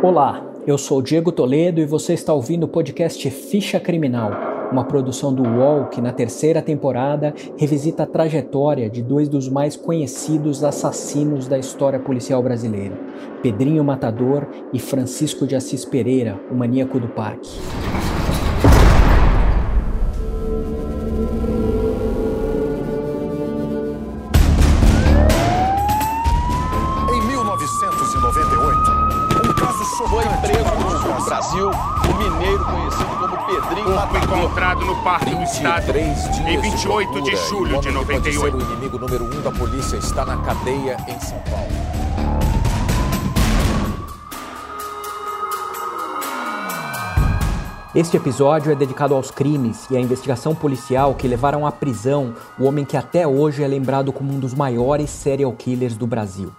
Olá, eu sou Diego Toledo e você está ouvindo o podcast Ficha Criminal, uma produção do UOL que na terceira temporada revisita a trajetória de dois dos mais conhecidos assassinos da história policial brasileira, Pedrinho Matador e Francisco de Assis Pereira, o maníaco do parque. Encontrado no Parque do Estado em 28 de, de julho de 98. O inimigo número um da polícia está na cadeia em São Paulo. Este episódio é dedicado aos crimes e à investigação policial que levaram à prisão o homem que até hoje é lembrado como um dos maiores serial killers do Brasil.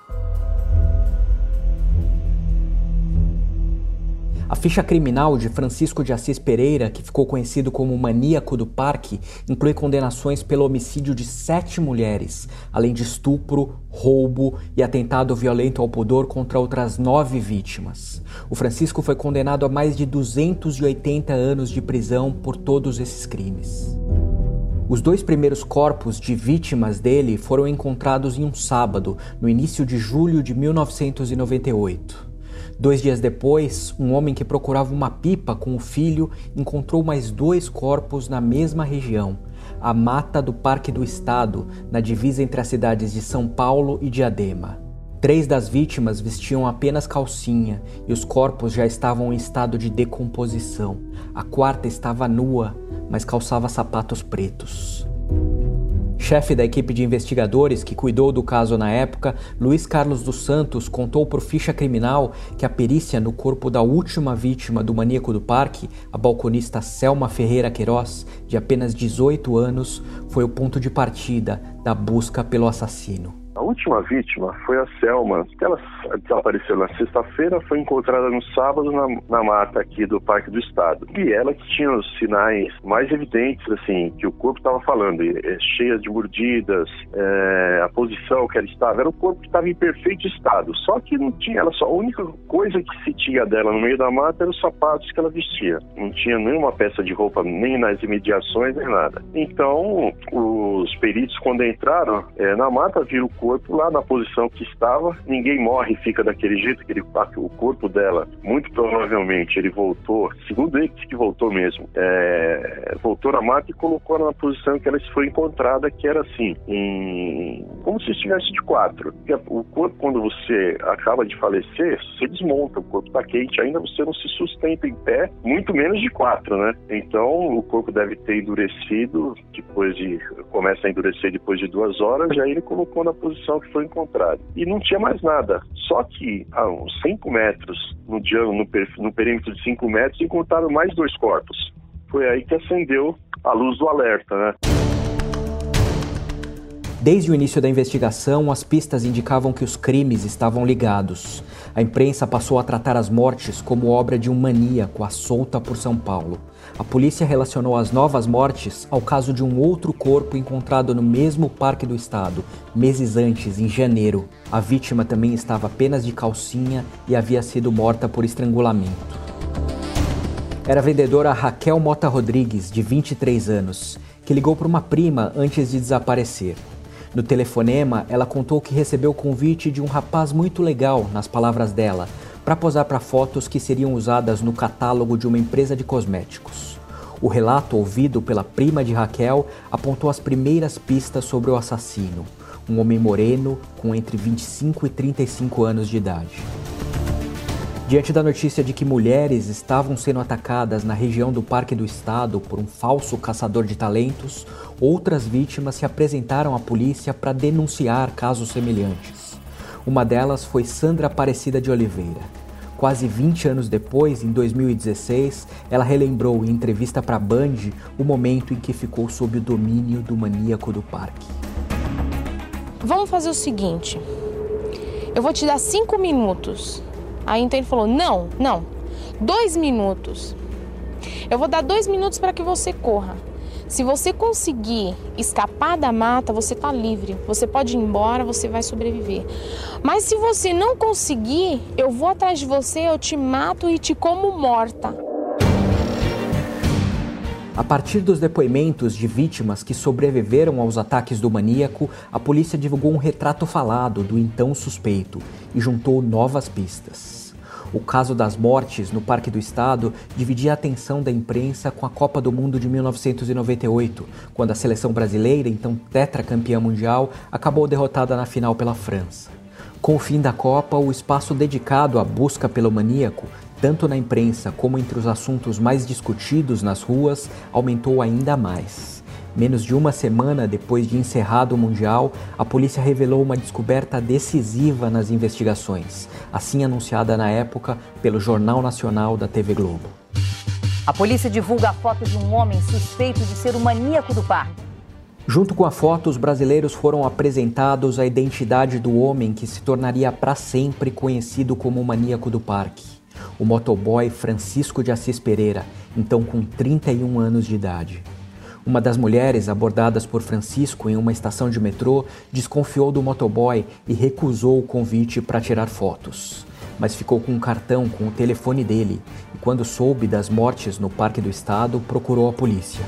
A ficha criminal de Francisco de Assis Pereira, que ficou conhecido como maníaco do parque, inclui condenações pelo homicídio de sete mulheres, além de estupro, roubo e atentado violento ao pudor contra outras nove vítimas. O Francisco foi condenado a mais de 280 anos de prisão por todos esses crimes. Os dois primeiros corpos de vítimas dele foram encontrados em um sábado, no início de julho de 1998. Dois dias depois, um homem que procurava uma pipa com o filho encontrou mais dois corpos na mesma região, a mata do Parque do Estado, na divisa entre as cidades de São Paulo e Diadema. Três das vítimas vestiam apenas calcinha e os corpos já estavam em estado de decomposição. A quarta estava nua, mas calçava sapatos pretos. Chefe da equipe de investigadores que cuidou do caso na época, Luiz Carlos dos Santos contou por ficha criminal que a perícia no corpo da última vítima do maníaco do parque, a balconista Selma Ferreira Queiroz, de apenas 18 anos, foi o ponto de partida da busca pelo assassino. A última vítima foi a Selma, ela desapareceu na sexta-feira, foi encontrada no sábado na, na, mata aqui do Parque do Estado. E ela que tinha os sinais mais evidentes, assim, que o corpo estava falando, é, cheia de mordidas, é, a posição que ela estava, era um corpo que estava em perfeito estado. Só que não tinha, ela só, a única coisa que se tinha dela no meio da mata eram os sapatos que ela vestia. Não tinha nenhuma peça de roupa, nem nas imediações, nem nada. Então, os peritos, quando entraram é, na mata, viram o corpo corpo lá na posição que estava. Ninguém morre e fica daquele jeito, que ele, o corpo dela, muito provavelmente, ele voltou, segundo ele que voltou mesmo, é, voltou na mata e colocou ela na posição que ela foi encontrada, que era assim, em, como se estivesse de quatro. O corpo, quando você acaba de falecer, você desmonta, o corpo está quente, ainda você não se sustenta em pé, muito menos de quatro, né? Então, o corpo deve ter endurecido, depois de, começa a endurecer depois de duas horas, já ele colocou na posição posição que foi encontrada. E não tinha mais nada. Só que a uns 5 metros, no, no, no perímetro de 5 metros, encontraram mais dois corpos. Foi aí que acendeu a luz do alerta, né? Desde o início da investigação, as pistas indicavam que os crimes estavam ligados. A imprensa passou a tratar as mortes como obra de um maníaco à solta por São Paulo. A polícia relacionou as novas mortes ao caso de um outro corpo encontrado no mesmo parque do estado, meses antes, em janeiro. A vítima também estava apenas de calcinha e havia sido morta por estrangulamento. Era a vendedora Raquel Mota Rodrigues, de 23 anos, que ligou para uma prima antes de desaparecer. No telefonema, ela contou que recebeu o convite de um rapaz muito legal, nas palavras dela, para posar para fotos que seriam usadas no catálogo de uma empresa de cosméticos. O relato ouvido pela prima de Raquel apontou as primeiras pistas sobre o assassino, um homem moreno com entre 25 e 35 anos de idade. Diante da notícia de que mulheres estavam sendo atacadas na região do Parque do Estado por um falso caçador de talentos, outras vítimas se apresentaram à polícia para denunciar casos semelhantes. Uma delas foi Sandra Aparecida de Oliveira. Quase 20 anos depois, em 2016, ela relembrou em entrevista para a Band o momento em que ficou sob o domínio do maníaco do parque. Vamos fazer o seguinte: eu vou te dar cinco minutos Aí então ele falou: não, não, dois minutos. Eu vou dar dois minutos para que você corra. Se você conseguir escapar da mata, você está livre. Você pode ir embora, você vai sobreviver. Mas se você não conseguir, eu vou atrás de você, eu te mato e te como morta. A partir dos depoimentos de vítimas que sobreviveram aos ataques do maníaco, a polícia divulgou um retrato falado do então suspeito e juntou novas pistas. O caso das mortes no Parque do Estado dividia a atenção da imprensa com a Copa do Mundo de 1998, quando a seleção brasileira, então tetracampeã mundial, acabou derrotada na final pela França. Com o fim da Copa, o espaço dedicado à busca pelo maníaco, tanto na imprensa como entre os assuntos mais discutidos nas ruas, aumentou ainda mais. Menos de uma semana depois de encerrado o Mundial, a polícia revelou uma descoberta decisiva nas investigações, assim anunciada na época pelo Jornal Nacional da TV Globo. A polícia divulga a foto de um homem suspeito de ser o maníaco do parque. Junto com a foto, os brasileiros foram apresentados a identidade do homem que se tornaria para sempre conhecido como o maníaco do parque. O motoboy Francisco de Assis Pereira, então com 31 anos de idade. Uma das mulheres abordadas por Francisco em uma estação de metrô desconfiou do motoboy e recusou o convite para tirar fotos. Mas ficou com um cartão com o telefone dele e, quando soube das mortes no Parque do Estado, procurou a polícia.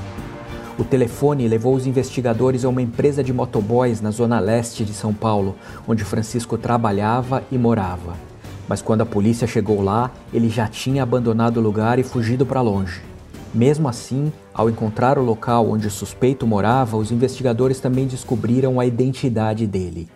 O telefone levou os investigadores a uma empresa de motoboys na zona leste de São Paulo, onde Francisco trabalhava e morava. Mas quando a polícia chegou lá, ele já tinha abandonado o lugar e fugido para longe. Mesmo assim, ao encontrar o local onde o suspeito morava, os investigadores também descobriram a identidade dele.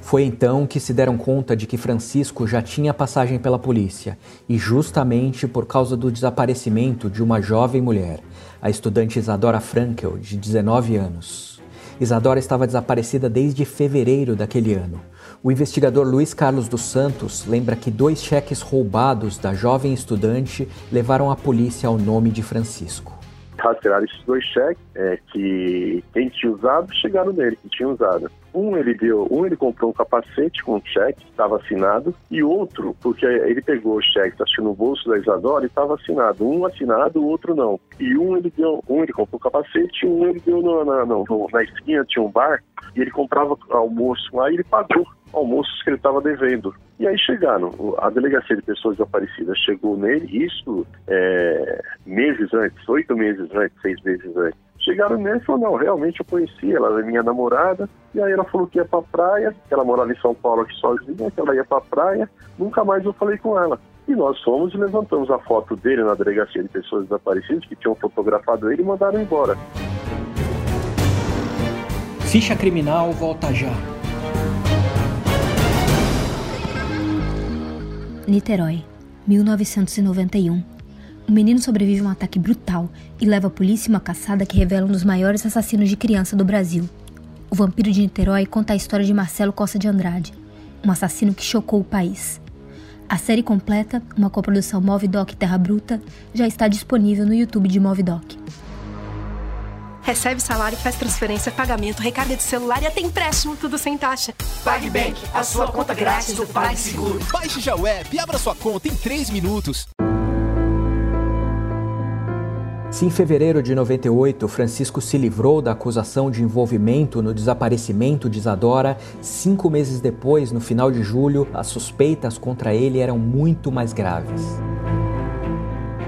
Foi então que se deram conta de que Francisco já tinha passagem pela polícia, e justamente por causa do desaparecimento de uma jovem mulher, a estudante Isadora Frankel, de 19 anos. Isadora estava desaparecida desde fevereiro daquele ano. O investigador Luiz Carlos dos Santos lembra que dois cheques roubados da jovem estudante levaram a polícia ao nome de Francisco. Rastrearam esses dois cheques é, que quem tinha usado chegaram nele, que tinha usado. Um ele deu, um ele comprou um capacete com um cheque, estava assinado, e outro, porque ele pegou o cheque, acho no bolso da Isadora, e estava assinado. Um assinado, o outro não. E um ele deu, um ele comprou o capacete, um ele deu no, na, no, na esquina, tinha um bar, e ele comprava almoço lá e ele pagou almoços que ele estava devendo. E aí chegaram, a delegacia de pessoas desaparecidas chegou nele, isso é, meses antes, oito meses antes, seis meses antes. Chegaram nele e falaram, não, realmente eu conheci, ela é minha namorada, e aí ela falou que ia pra praia, que ela morava em São Paulo aqui sozinha, que ela ia pra praia, nunca mais eu falei com ela. E nós fomos e levantamos a foto dele na delegacia de pessoas desaparecidas, que tinham fotografado ele e mandaram embora. Ficha criminal volta já. Niterói, 1991. Um menino sobrevive a um ataque brutal e leva a polícia uma caçada que revela um dos maiores assassinos de criança do Brasil. O Vampiro de Niterói conta a história de Marcelo Costa de Andrade, um assassino que chocou o país. A série completa, uma coprodução Movidoc Terra Bruta, já está disponível no YouTube de Movidoc. Recebe salário, faz transferência, pagamento, recarga de celular e até empréstimo, tudo sem taxa. PagBank, a sua conta grátis do PagSeguro. Baixe já o app e abra sua conta em 3 minutos. Se em fevereiro de 98 Francisco se livrou da acusação de envolvimento no desaparecimento de Isadora, cinco meses depois, no final de julho, as suspeitas contra ele eram muito mais graves.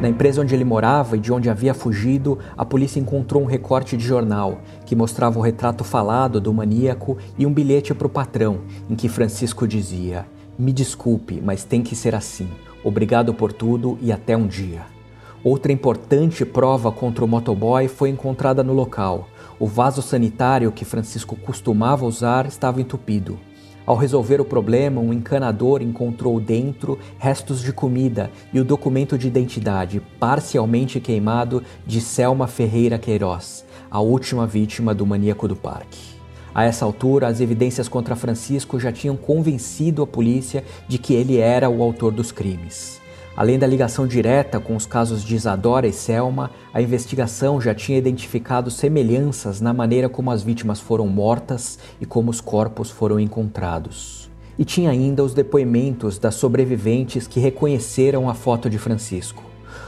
Na empresa onde ele morava e de onde havia fugido, a polícia encontrou um recorte de jornal que mostrava o retrato falado do maníaco e um bilhete para o patrão, em que Francisco dizia: Me desculpe, mas tem que ser assim. Obrigado por tudo e até um dia. Outra importante prova contra o motoboy foi encontrada no local. O vaso sanitário que Francisco costumava usar estava entupido. Ao resolver o problema, um encanador encontrou dentro restos de comida e o documento de identidade, parcialmente queimado, de Selma Ferreira Queiroz, a última vítima do maníaco do parque. A essa altura, as evidências contra Francisco já tinham convencido a polícia de que ele era o autor dos crimes. Além da ligação direta com os casos de Isadora e Selma, a investigação já tinha identificado semelhanças na maneira como as vítimas foram mortas e como os corpos foram encontrados. E tinha ainda os depoimentos das sobreviventes que reconheceram a foto de Francisco.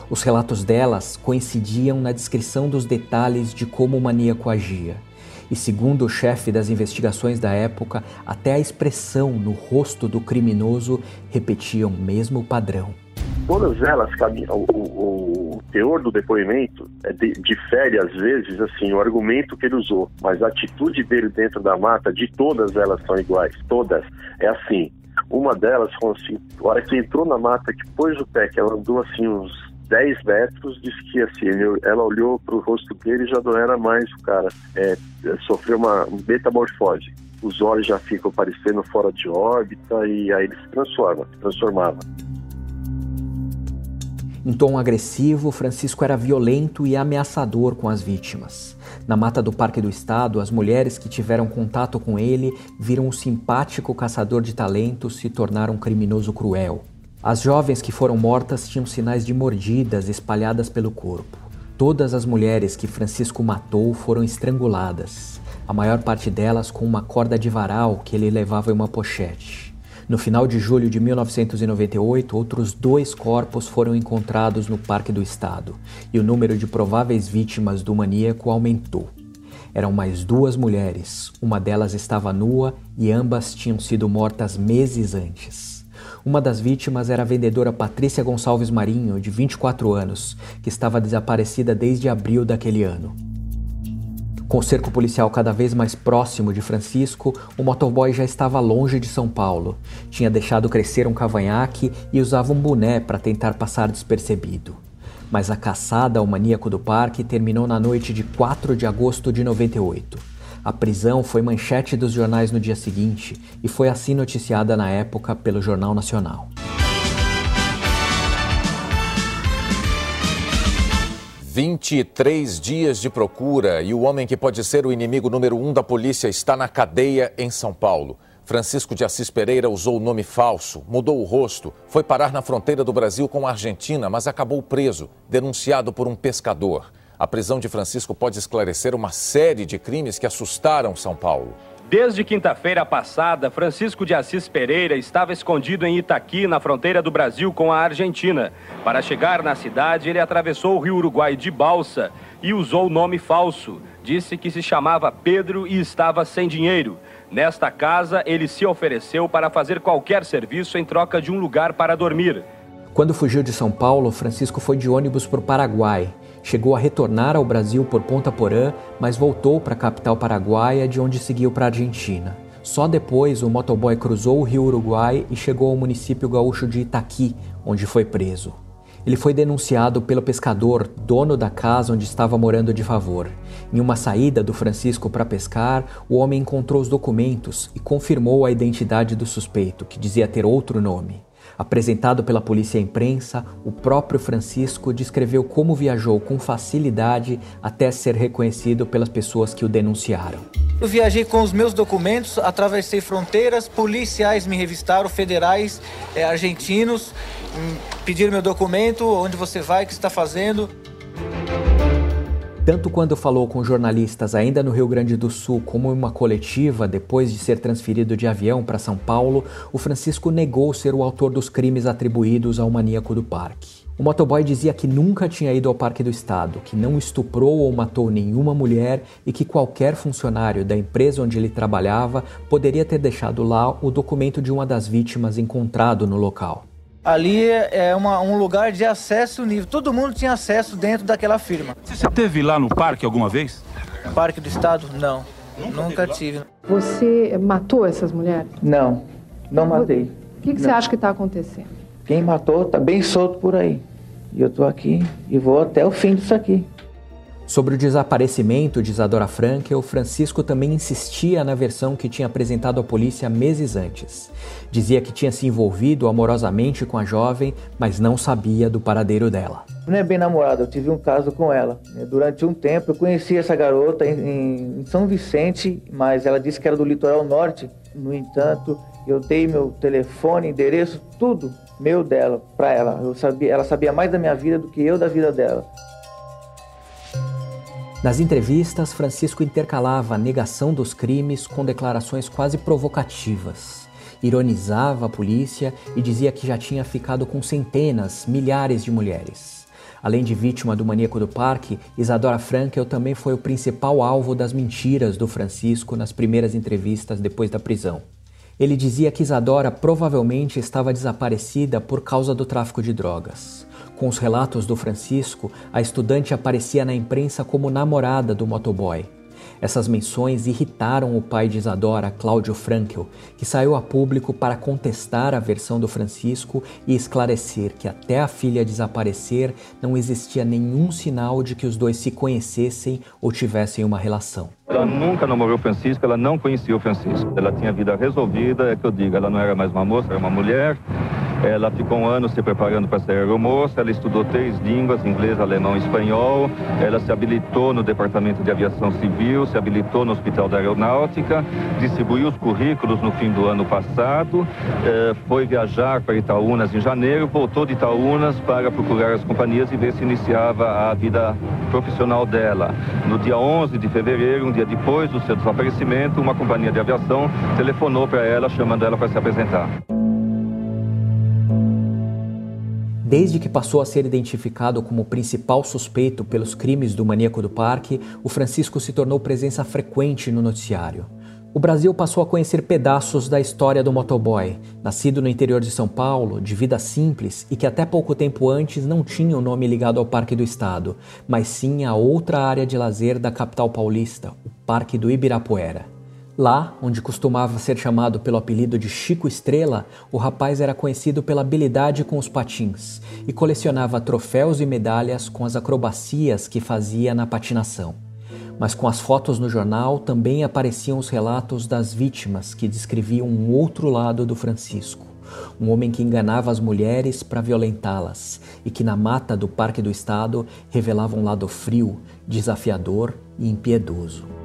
Os relatos delas coincidiam na descrição dos detalhes de como o maníaco agia. E segundo o chefe das investigações da época, até a expressão no rosto do criminoso repetia o mesmo padrão. Todas elas, o, o, o teor do depoimento é de, difere às vezes assim o argumento que ele usou, mas a atitude dele dentro da mata, de todas elas são iguais, todas. É assim, uma delas, assim, a hora que entrou na mata, que pôs o pé, que ela andou assim uns 10 metros, disse que assim, ele, ela olhou para o rosto dele e já não era mais o cara. É, sofreu uma metamorfose. Os olhos já ficam parecendo fora de órbita e aí ele se transforma, se transformava. Em tom agressivo, Francisco era violento e ameaçador com as vítimas. Na mata do Parque do Estado, as mulheres que tiveram contato com ele viram um simpático caçador de talentos se tornar um criminoso cruel. As jovens que foram mortas tinham sinais de mordidas espalhadas pelo corpo. Todas as mulheres que Francisco matou foram estranguladas, a maior parte delas com uma corda de varal que ele levava em uma pochete. No final de julho de 1998, outros dois corpos foram encontrados no Parque do Estado e o número de prováveis vítimas do maníaco aumentou. Eram mais duas mulheres, uma delas estava nua e ambas tinham sido mortas meses antes. Uma das vítimas era a vendedora Patrícia Gonçalves Marinho, de 24 anos, que estava desaparecida desde abril daquele ano. Com o cerco policial cada vez mais próximo de Francisco, o motoboy já estava longe de São Paulo. Tinha deixado crescer um cavanhaque e usava um boné para tentar passar despercebido. Mas a caçada ao maníaco do parque terminou na noite de 4 de agosto de 98. A prisão foi manchete dos jornais no dia seguinte e foi assim noticiada na época pelo Jornal Nacional. 23 dias de procura e o homem que pode ser o inimigo número um da polícia está na cadeia em São Paulo. Francisco de Assis Pereira usou o nome falso, mudou o rosto, foi parar na fronteira do Brasil com a Argentina, mas acabou preso, denunciado por um pescador. A prisão de Francisco pode esclarecer uma série de crimes que assustaram São Paulo. Desde quinta-feira passada, Francisco de Assis Pereira estava escondido em Itaqui, na fronteira do Brasil com a Argentina. Para chegar na cidade, ele atravessou o rio Uruguai de balsa e usou nome falso. Disse que se chamava Pedro e estava sem dinheiro. Nesta casa, ele se ofereceu para fazer qualquer serviço em troca de um lugar para dormir. Quando fugiu de São Paulo, Francisco foi de ônibus para o Paraguai. Chegou a retornar ao Brasil por Ponta Porã, mas voltou para a capital paraguaia, de onde seguiu para a Argentina. Só depois o motoboy cruzou o rio Uruguai e chegou ao município gaúcho de Itaqui, onde foi preso. Ele foi denunciado pelo pescador, dono da casa onde estava morando de favor. Em uma saída do Francisco para pescar, o homem encontrou os documentos e confirmou a identidade do suspeito, que dizia ter outro nome. Apresentado pela polícia à imprensa, o próprio Francisco descreveu como viajou com facilidade até ser reconhecido pelas pessoas que o denunciaram. Eu viajei com os meus documentos, atravessei fronteiras, policiais me revistaram, federais, é, argentinos, hum, pediram meu documento, onde você vai, o que está fazendo. Tanto quando falou com jornalistas ainda no Rio Grande do Sul, como em uma coletiva depois de ser transferido de avião para São Paulo, o Francisco negou ser o autor dos crimes atribuídos ao maníaco do parque. O motoboy dizia que nunca tinha ido ao Parque do Estado, que não estuprou ou matou nenhuma mulher e que qualquer funcionário da empresa onde ele trabalhava poderia ter deixado lá o documento de uma das vítimas encontrado no local. Ali é uma, um lugar de acesso nível. Todo mundo tinha acesso dentro daquela firma. Você teve lá no parque alguma vez? Parque do Estado? Não. Nunca, Nunca tive. Você matou essas mulheres? Não, não matei. O que, que você acha que está acontecendo? Quem matou está bem solto por aí. E eu estou aqui e vou até o fim disso aqui. Sobre o desaparecimento de Isadora Frankel, Francisco também insistia na versão que tinha apresentado à polícia meses antes. Dizia que tinha se envolvido amorosamente com a jovem, mas não sabia do paradeiro dela. Não é bem namorada, eu tive um caso com ela. Durante um tempo eu conheci essa garota em, em São Vicente, mas ela disse que era do litoral norte. No entanto, eu dei meu telefone, endereço, tudo meu dela para ela. Eu sabia, ela sabia mais da minha vida do que eu da vida dela. Nas entrevistas, Francisco intercalava a negação dos crimes com declarações quase provocativas. Ironizava a polícia e dizia que já tinha ficado com centenas, milhares de mulheres. Além de vítima do maníaco do parque, Isadora Frankel também foi o principal alvo das mentiras do Francisco nas primeiras entrevistas depois da prisão. Ele dizia que Isadora provavelmente estava desaparecida por causa do tráfico de drogas. Com os relatos do Francisco, a estudante aparecia na imprensa como namorada do motoboy. Essas menções irritaram o pai de Isadora, Cláudio Frankel, que saiu a público para contestar a versão do Francisco e esclarecer que até a filha desaparecer não existia nenhum sinal de que os dois se conhecessem ou tivessem uma relação. Ela nunca namorou Francisco, ela não conhecia o Francisco. Ela tinha a vida resolvida, é que eu digo, ela não era mais uma moça, era uma mulher. Ela ficou um ano se preparando para ser aeromoça, ela estudou três línguas, inglês, alemão e espanhol. Ela se habilitou no Departamento de Aviação Civil, se habilitou no Hospital da Aeronáutica, distribuiu os currículos no fim do ano passado, eh, foi viajar para Itaúnas em janeiro, voltou de Itaúnas para procurar as companhias e ver se iniciava a vida profissional dela. No dia 11 de fevereiro, um dia depois do seu desaparecimento, uma companhia de aviação telefonou para ela, chamando ela para se apresentar. Desde que passou a ser identificado como principal suspeito pelos crimes do maníaco do parque, o Francisco se tornou presença frequente no noticiário. O Brasil passou a conhecer pedaços da história do motoboy, nascido no interior de São Paulo, de vida simples e que até pouco tempo antes não tinha o um nome ligado ao Parque do Estado, mas sim a outra área de lazer da capital paulista, o Parque do Ibirapuera. Lá, onde costumava ser chamado pelo apelido de Chico Estrela, o rapaz era conhecido pela habilidade com os patins e colecionava troféus e medalhas com as acrobacias que fazia na patinação. Mas com as fotos no jornal também apareciam os relatos das vítimas que descreviam um outro lado do Francisco. Um homem que enganava as mulheres para violentá-las e que na mata do Parque do Estado revelava um lado frio, desafiador e impiedoso.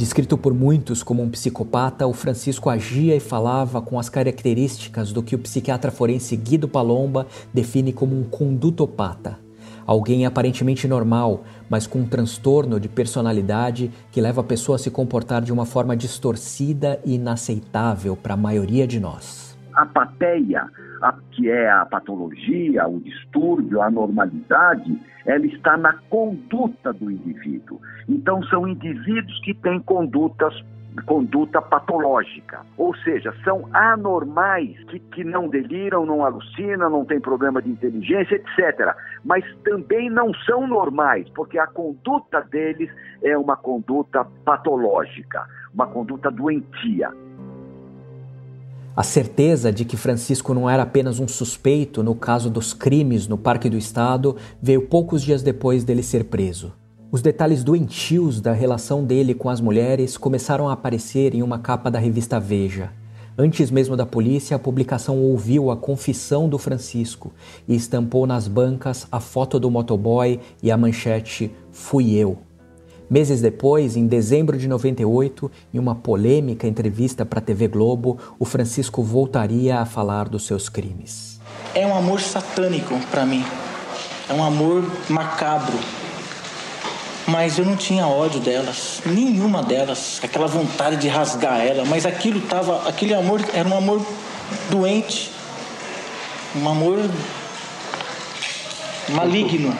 Descrito por muitos como um psicopata, o Francisco agia e falava com as características do que o psiquiatra forense Guido Palomba define como um condutopata. Alguém aparentemente normal, mas com um transtorno de personalidade que leva a pessoa a se comportar de uma forma distorcida e inaceitável para a maioria de nós a pateia, a, que é a patologia, o distúrbio, a anormalidade, ela está na conduta do indivíduo. Então, são indivíduos que têm condutas conduta patológica, ou seja, são anormais, que, que não deliram, não alucinam, não têm problema de inteligência, etc. Mas também não são normais, porque a conduta deles é uma conduta patológica, uma conduta doentia. A certeza de que Francisco não era apenas um suspeito no caso dos crimes no Parque do Estado veio poucos dias depois dele ser preso. Os detalhes doentios da relação dele com as mulheres começaram a aparecer em uma capa da revista Veja. Antes mesmo da polícia, a publicação ouviu a confissão do Francisco e estampou nas bancas a foto do motoboy e a manchete Fui eu. Meses depois, em dezembro de 98, em uma polêmica entrevista para a TV Globo, o Francisco voltaria a falar dos seus crimes. É um amor satânico para mim. É um amor macabro. Mas eu não tinha ódio delas, nenhuma delas, aquela vontade de rasgar ela, mas aquilo tava, aquele amor era um amor doente, um amor maligno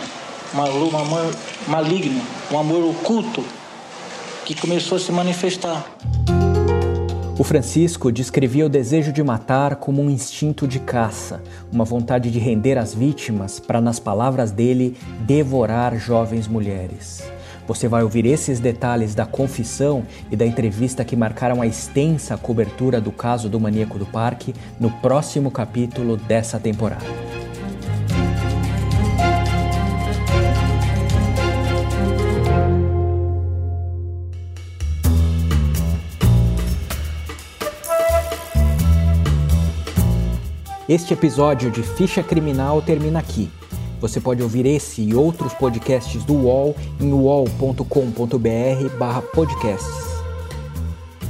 um amor maligno, um amor oculto que começou a se manifestar. O Francisco descrevia o desejo de matar como um instinto de caça, uma vontade de render as vítimas para, nas palavras dele, devorar jovens mulheres. Você vai ouvir esses detalhes da confissão e da entrevista que marcaram a extensa cobertura do caso do maníaco do parque no próximo capítulo dessa temporada. Este episódio de Ficha Criminal termina aqui. Você pode ouvir esse e outros podcasts do UOL em uol.com.br podcasts.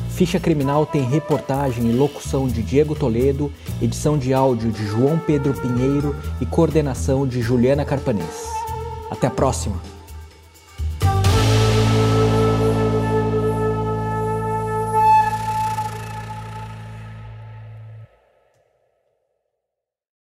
Ficha Criminal tem reportagem e locução de Diego Toledo, edição de áudio de João Pedro Pinheiro e coordenação de Juliana Carpanês. Até a próxima!